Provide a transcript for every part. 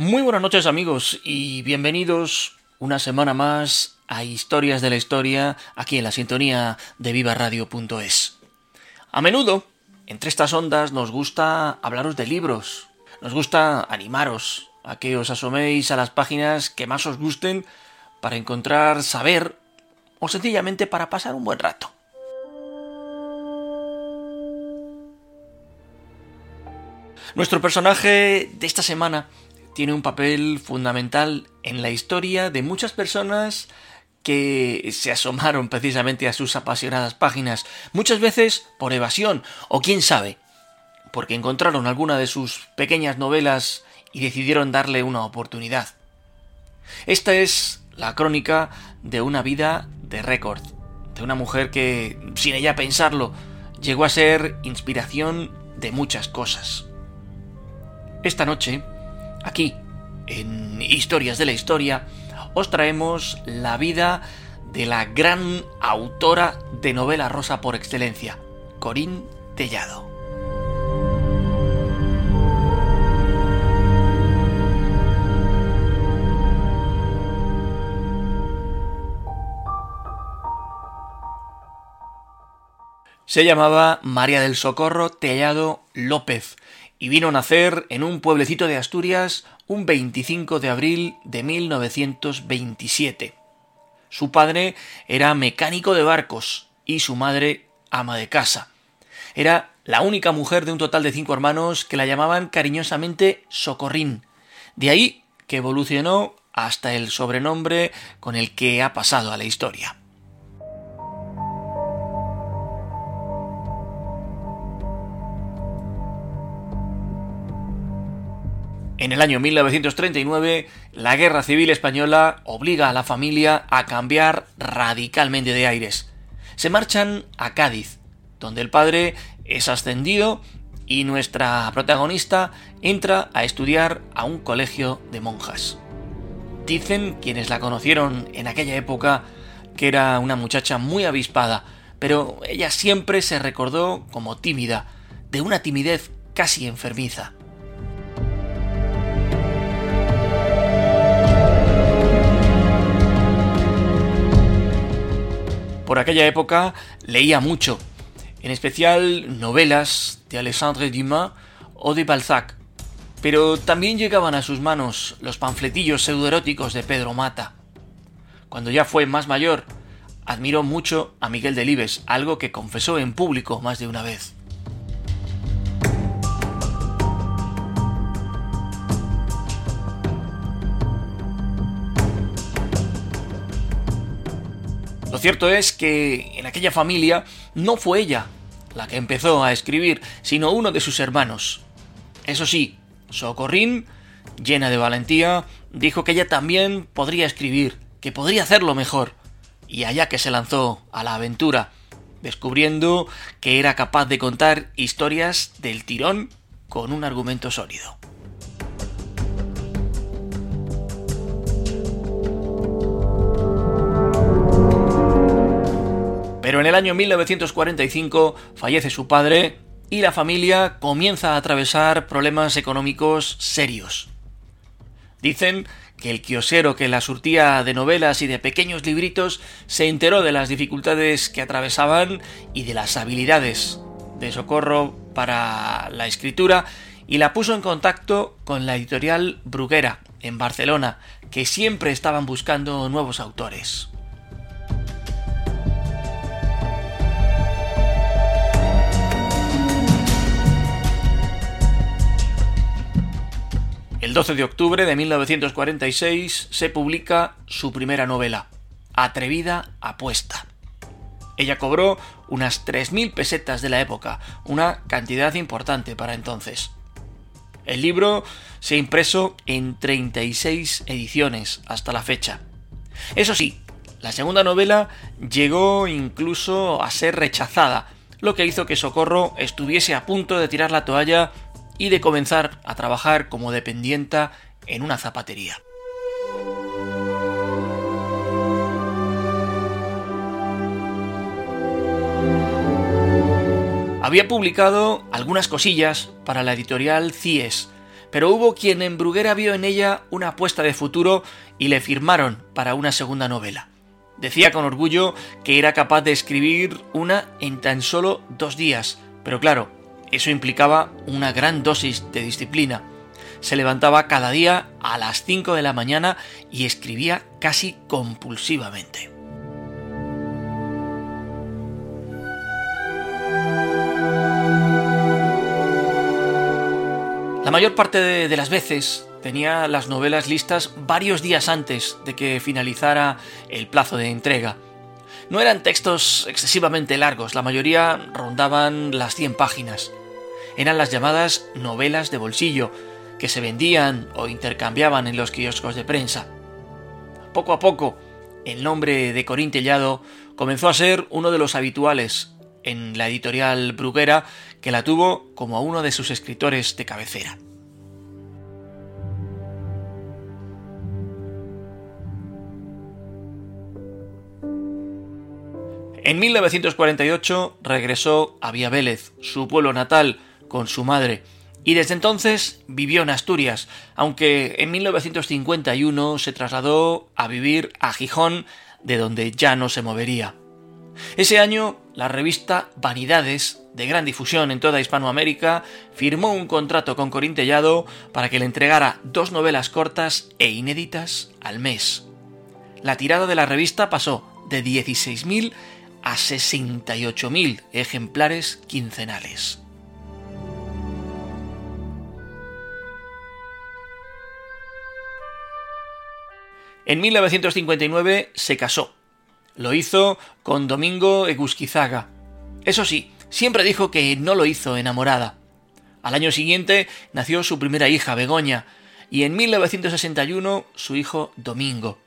Muy buenas noches amigos y bienvenidos una semana más a Historias de la Historia aquí en la sintonía de vivaradio.es. A menudo, entre estas ondas, nos gusta hablaros de libros, nos gusta animaros a que os asoméis a las páginas que más os gusten para encontrar saber o sencillamente para pasar un buen rato. Nuestro personaje de esta semana tiene un papel fundamental en la historia de muchas personas que se asomaron precisamente a sus apasionadas páginas, muchas veces por evasión, o quién sabe, porque encontraron alguna de sus pequeñas novelas y decidieron darle una oportunidad. Esta es la crónica de una vida de récord, de una mujer que, sin ella pensarlo, llegó a ser inspiración de muchas cosas. Esta noche Aquí, en Historias de la Historia, os traemos la vida de la gran autora de novela rosa por excelencia, Corín Tellado. Se llamaba María del Socorro Tellado López y vino a nacer en un pueblecito de Asturias un 25 de abril de 1927. Su padre era mecánico de barcos y su madre ama de casa. Era la única mujer de un total de cinco hermanos que la llamaban cariñosamente Socorrín. De ahí que evolucionó hasta el sobrenombre con el que ha pasado a la historia. En el año 1939, la Guerra Civil Española obliga a la familia a cambiar radicalmente de aires. Se marchan a Cádiz, donde el padre es ascendido y nuestra protagonista entra a estudiar a un colegio de monjas. Dicen quienes la conocieron en aquella época que era una muchacha muy avispada, pero ella siempre se recordó como tímida, de una timidez casi enfermiza. Por aquella época leía mucho, en especial novelas de Alexandre Dumas o de Balzac, pero también llegaban a sus manos los panfletillos pseudoeróticos de Pedro Mata. Cuando ya fue más mayor, admiró mucho a Miguel Delibes, algo que confesó en público más de una vez. Lo cierto es que en aquella familia no fue ella la que empezó a escribir, sino uno de sus hermanos. Eso sí, Socorrín, llena de valentía, dijo que ella también podría escribir, que podría hacerlo mejor, y allá que se lanzó a la aventura, descubriendo que era capaz de contar historias del tirón con un argumento sólido. Pero en el año 1945 fallece su padre y la familia comienza a atravesar problemas económicos serios. Dicen que el kiosero que la surtía de novelas y de pequeños libritos se enteró de las dificultades que atravesaban y de las habilidades de socorro para la escritura y la puso en contacto con la editorial Bruguera, en Barcelona, que siempre estaban buscando nuevos autores. El 12 de octubre de 1946 se publica su primera novela, Atrevida Apuesta. Ella cobró unas 3.000 pesetas de la época, una cantidad importante para entonces. El libro se ha impreso en 36 ediciones hasta la fecha. Eso sí, la segunda novela llegó incluso a ser rechazada, lo que hizo que Socorro estuviese a punto de tirar la toalla y de comenzar a trabajar como dependienta en una zapatería. Había publicado algunas cosillas para la editorial CIES, pero hubo quien en Bruguera vio en ella una apuesta de futuro y le firmaron para una segunda novela. Decía con orgullo que era capaz de escribir una en tan solo dos días, pero claro, eso implicaba una gran dosis de disciplina. Se levantaba cada día a las 5 de la mañana y escribía casi compulsivamente. La mayor parte de, las veces tenía las novelas listas varios días antes de que finalizara el plazo de entrega. No eran textos excesivamente largos, la mayoría rondaban las 100 páginas eran las llamadas novelas de bolsillo, que se vendían o intercambiaban en los kioscos de prensa. Poco a poco, el nombre de Corín Tellado comenzó a ser uno de los habituales en la editorial Bruguera, que la tuvo como uno de sus escritores de cabecera. En 1948 regresó a Vía Vélez, su pueblo natal, con su madre, y desde entonces vivió en Asturias, aunque en 1951 se trasladó a vivir a Gijón, de donde ya no se movería. Ese año, la revista Vanidades, de gran difusión en toda Hispanoamérica, firmó un contrato con Corín Tellado para que le entregara dos novelas cortas e inéditas al mes. La tirada de la revista pasó de 16.000 a 68.000 ejemplares quincenales. En 1959 se casó. Lo hizo con Domingo Egusquizaga. Eso sí, siempre dijo que no lo hizo enamorada. Al año siguiente nació su primera hija, Begoña, y en 1961 su hijo Domingo.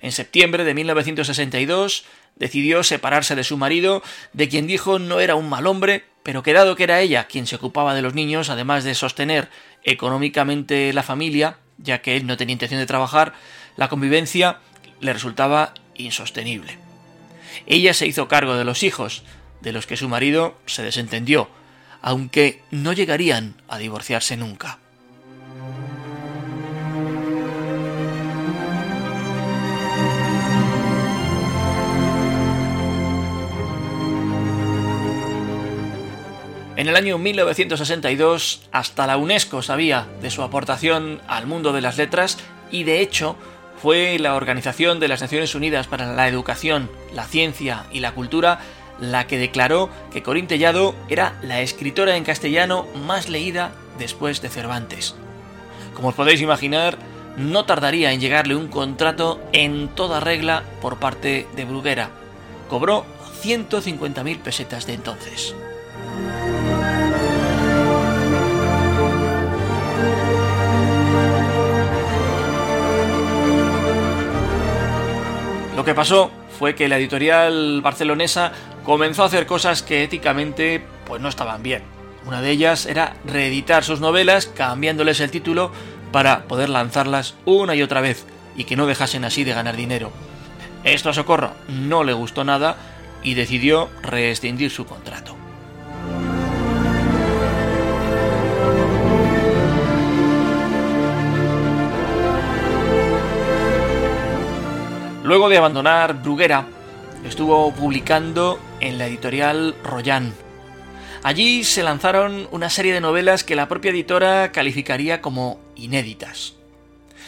En septiembre de 1962 decidió separarse de su marido, de quien dijo no era un mal hombre, pero que dado que era ella quien se ocupaba de los niños, además de sostener económicamente la familia, ya que él no tenía intención de trabajar, la convivencia le resultaba insostenible. Ella se hizo cargo de los hijos, de los que su marido se desentendió, aunque no llegarían a divorciarse nunca. En el año 1962 hasta la UNESCO sabía de su aportación al mundo de las letras y de hecho fue la Organización de las Naciones Unidas para la Educación, la Ciencia y la Cultura la que declaró que Corín Tellado era la escritora en castellano más leída después de Cervantes. Como os podéis imaginar, no tardaría en llegarle un contrato en toda regla por parte de Bruguera. Cobró 150.000 pesetas de entonces. Lo que pasó fue que la editorial barcelonesa comenzó a hacer cosas que éticamente pues no estaban bien. Una de ellas era reeditar sus novelas cambiándoles el título para poder lanzarlas una y otra vez y que no dejasen así de ganar dinero. Esto a Socorro no le gustó nada y decidió rescindir su contrato. Luego de abandonar Bruguera, estuvo publicando en la editorial Royan. Allí se lanzaron una serie de novelas que la propia editora calificaría como inéditas.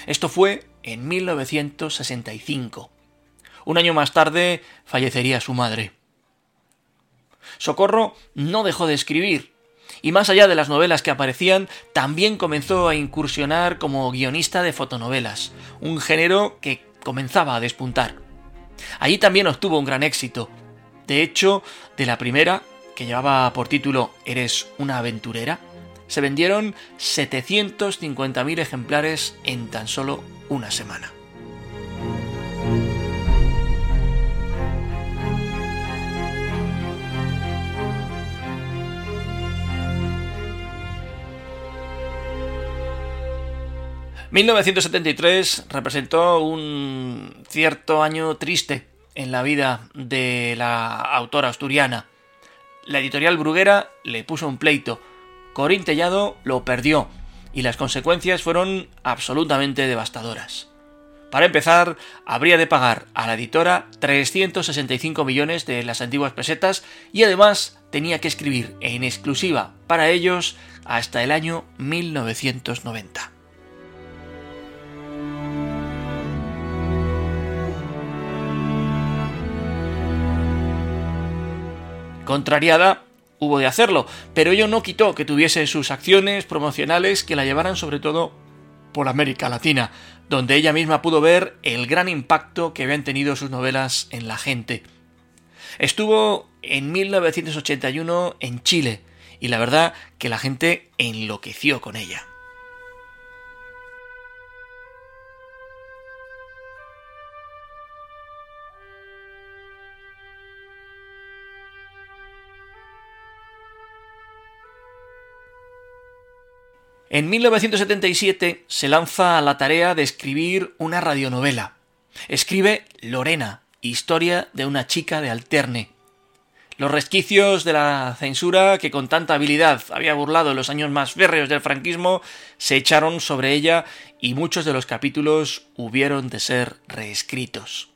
Esto fue en 1965. Un año más tarde fallecería su madre. Socorro no dejó de escribir, y más allá de las novelas que aparecían, también comenzó a incursionar como guionista de fotonovelas, un género que comenzaba a despuntar. Allí también obtuvo un gran éxito. De hecho, de la primera, que llevaba por título Eres una aventurera, se vendieron 750.000 ejemplares en tan solo una semana. ...1973 representó un cierto año triste en la vida de la autora asturiana. La editorial Bruguera le puso un pleito, Corín Tellado lo perdió y las consecuencias fueron absolutamente devastadoras. Para empezar, habría de pagar a la editora 365 millones de las antiguas pesetas y además tenía que escribir en exclusiva para ellos hasta el año 1990. Contrariada, hubo de hacerlo, pero ello no quitó que tuviese sus acciones promocionales que la llevaran sobre todo por América Latina, donde ella misma pudo ver el gran impacto que habían tenido sus novelas en la gente. Estuvo en 1981 en Chile, y la verdad que la gente enloqueció con ella. En 1977 se lanza la tarea de escribir una radionovela. Escribe Lorena, historia de una chica de alterne. Los resquicios de la censura que con tanta habilidad había burlado en los años más férreos del franquismo se echaron sobre ella y muchos de los capítulos hubieron de ser reescritos.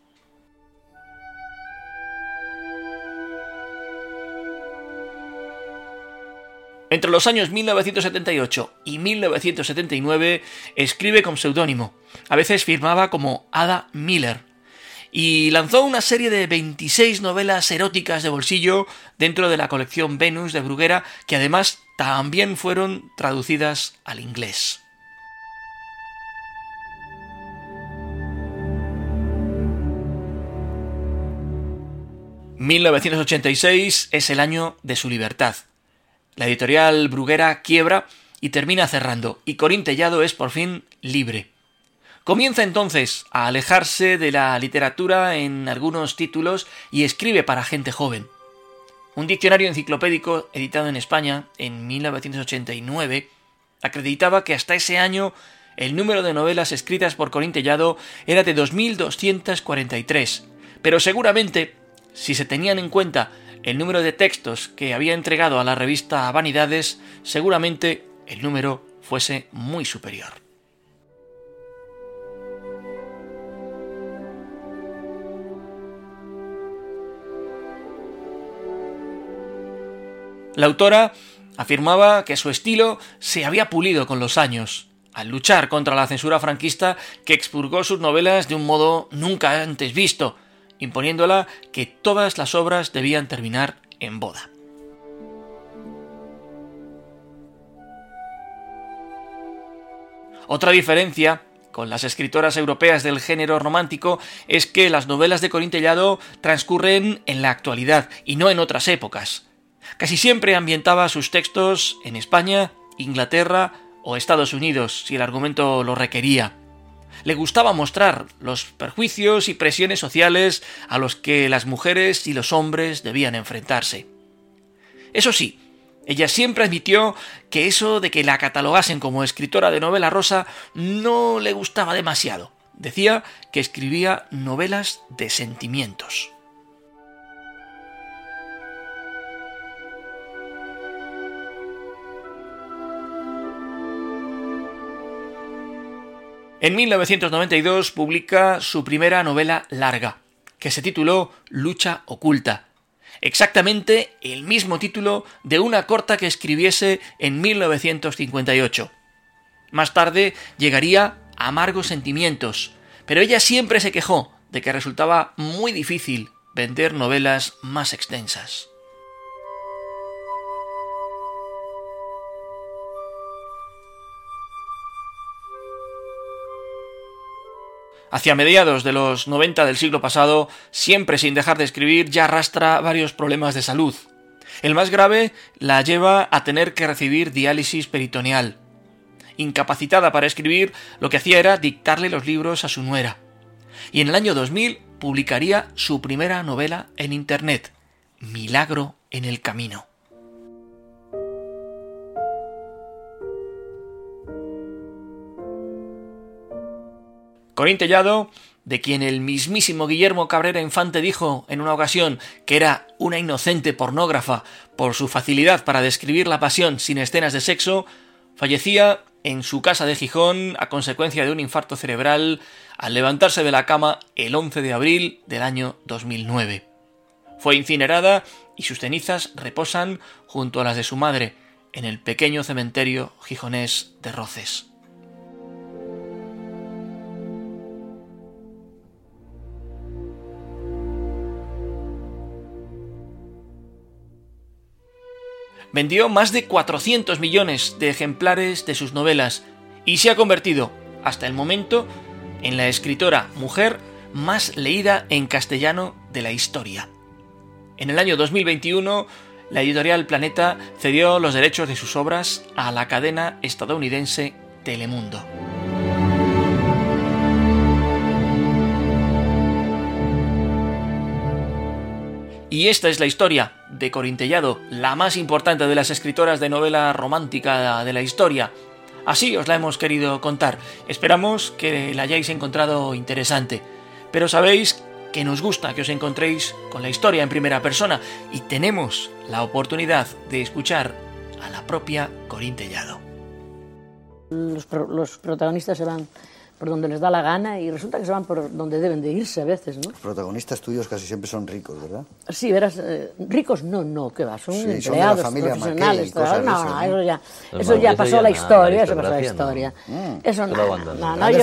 Entre los años 1978 y 1979 escribe con seudónimo, a veces firmaba como Ada Miller, y lanzó una serie de 26 novelas eróticas de bolsillo dentro de la colección Venus de Bruguera, que además también fueron traducidas al inglés. ...1986 es el año de su libertad. La editorial Bruguera quiebra y termina cerrando, y Corín Tellado es por fin libre. Comienza entonces a alejarse de la literatura en algunos títulos y escribe para gente joven. Un diccionario enciclopédico editado en España en 1989 acreditaba que hasta ese año el número de novelas escritas por Corín Tellado era de 2.243, pero seguramente, si se tenían en cuenta el número de textos que había entregado a la revista Vanidades, seguramente el número fuese muy superior. La autora afirmaba que su estilo se había pulido con los años, al luchar contra la censura franquista que expurgó sus novelas de un modo nunca antes visto, imponiéndola que todas las obras debían terminar en boda. Otra diferencia con las escritoras europeas del género romántico es que las novelas de Corín Tellado transcurren en la actualidad y no en otras épocas. Casi siempre ambientaba sus textos en España, Inglaterra o Estados Unidos, si el argumento lo requería le gustaba mostrar los perjuicios y presiones sociales a los que las mujeres y los hombres debían enfrentarse. Eso sí, ella siempre admitió que eso de que la catalogasen como escritora de novela rosa no le gustaba demasiado. Decía que escribía novelas de sentimientos. En 1992 publica su primera novela larga, que se tituló Lucha Oculta, exactamente el mismo título de una corta que escribiese en 1958. Más tarde llegaría amargos sentimientos, pero ella siempre se quejó de que resultaba muy difícil vender novelas más extensas. Hacia mediados de los 90 del siglo pasado, siempre sin dejar de escribir, ya arrastra varios problemas de salud. El más grave la lleva a tener que recibir diálisis peritoneal. Incapacitada para escribir, lo que hacía era dictarle los libros a su nuera. Y en el año 2000 publicaría su primera novela en Internet, Milagro en el Camino. Corín Tellado, de quien el mismísimo Guillermo Cabrera Infante dijo en una ocasión que era una inocente pornógrafa por su facilidad para describir la pasión sin escenas de sexo, fallecía en su casa de Gijón a consecuencia de un infarto cerebral al levantarse de la cama el 11 de abril del año 2009. Fue incinerada y sus cenizas reposan junto a las de su madre en el pequeño cementerio gijonés de Roces. Vendió más de 400 millones de ejemplares de sus novelas y se ha convertido, hasta el momento, en la escritora mujer más leída en castellano de la historia. En el año 2021, la editorial Planeta cedió los derechos de sus obras a la cadena estadounidense Telemundo. Y esta es la historia de Corintellado, la más importante de las escritoras de novela romántica de la historia. Así os la hemos querido contar. Esperamos que la hayáis encontrado interesante. Pero sabéis que nos gusta que os encontréis con la historia en primera persona y tenemos la oportunidad de escuchar a la propia Corintellado. Los, los protagonistas se van por donde les da la gana y resulta que se van por donde deben de irse a veces, ¿no? Los protagonistas tuyos casi siempre son ricos, ¿verdad? Sí, verás, eh, ricos no, no, ¿qué va? Son empleados, profesionales, no, no, eso ya, eso ya pasó la historia, eso pasó la historia. Eso no, no, no, yo,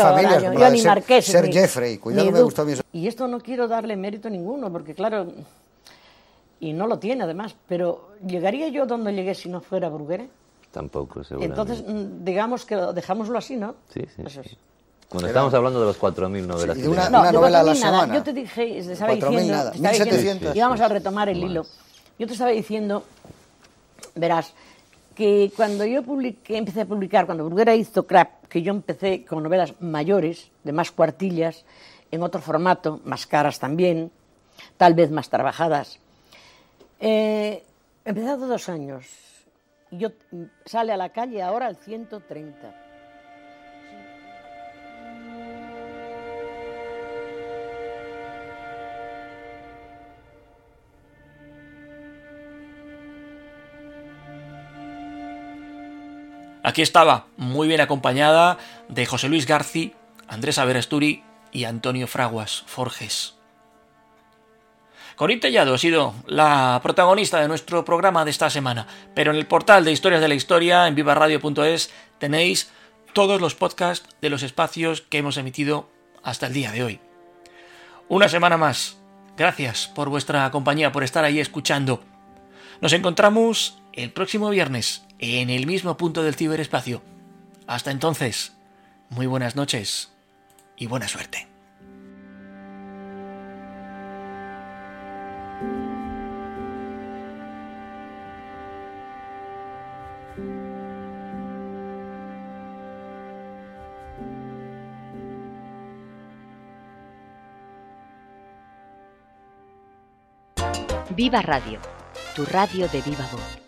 yo, ni Marqués. Ser Jeffrey, cuidado, me gusta bien Y esto no quiero darle mérito ninguno, porque claro, y no lo tiene además, pero ¿llegaría yo donde llegué si no fuera Bruguera? Tampoco, seguramente. Entonces, mm, digamos que dejámoslo así, ¿no? Sí, sí. Eso es. Cuando estamos hablando de los 4.000 novelas. Sí, una, una novela a la semana. Yo te dije, te estaba diciendo, nada. Te estaba 1700. y vamos a retomar el hilo. Yo te estaba diciendo, verás, que cuando yo publiqué, empecé a publicar, cuando Bruguera hizo Crap, que yo empecé con novelas mayores, de más cuartillas, en otro formato, más caras también, tal vez más trabajadas. Eh, empezado dos años. Y yo sale a la calle ahora al 130. Aquí estaba, muy bien acompañada de José Luis García, Andrés Averasturi y Antonio Fraguas Forges. Corín Tellado ha sido la protagonista de nuestro programa de esta semana, pero en el portal de Historias de la Historia, en vivaradio.es, tenéis todos los podcasts de los espacios que hemos emitido hasta el día de hoy. Una semana más. Gracias por vuestra compañía, por estar ahí escuchando. Nos encontramos el próximo viernes en el mismo punto del ciberespacio. Hasta entonces, muy buenas noches y buena suerte. Viva Radio, tu radio de viva voz.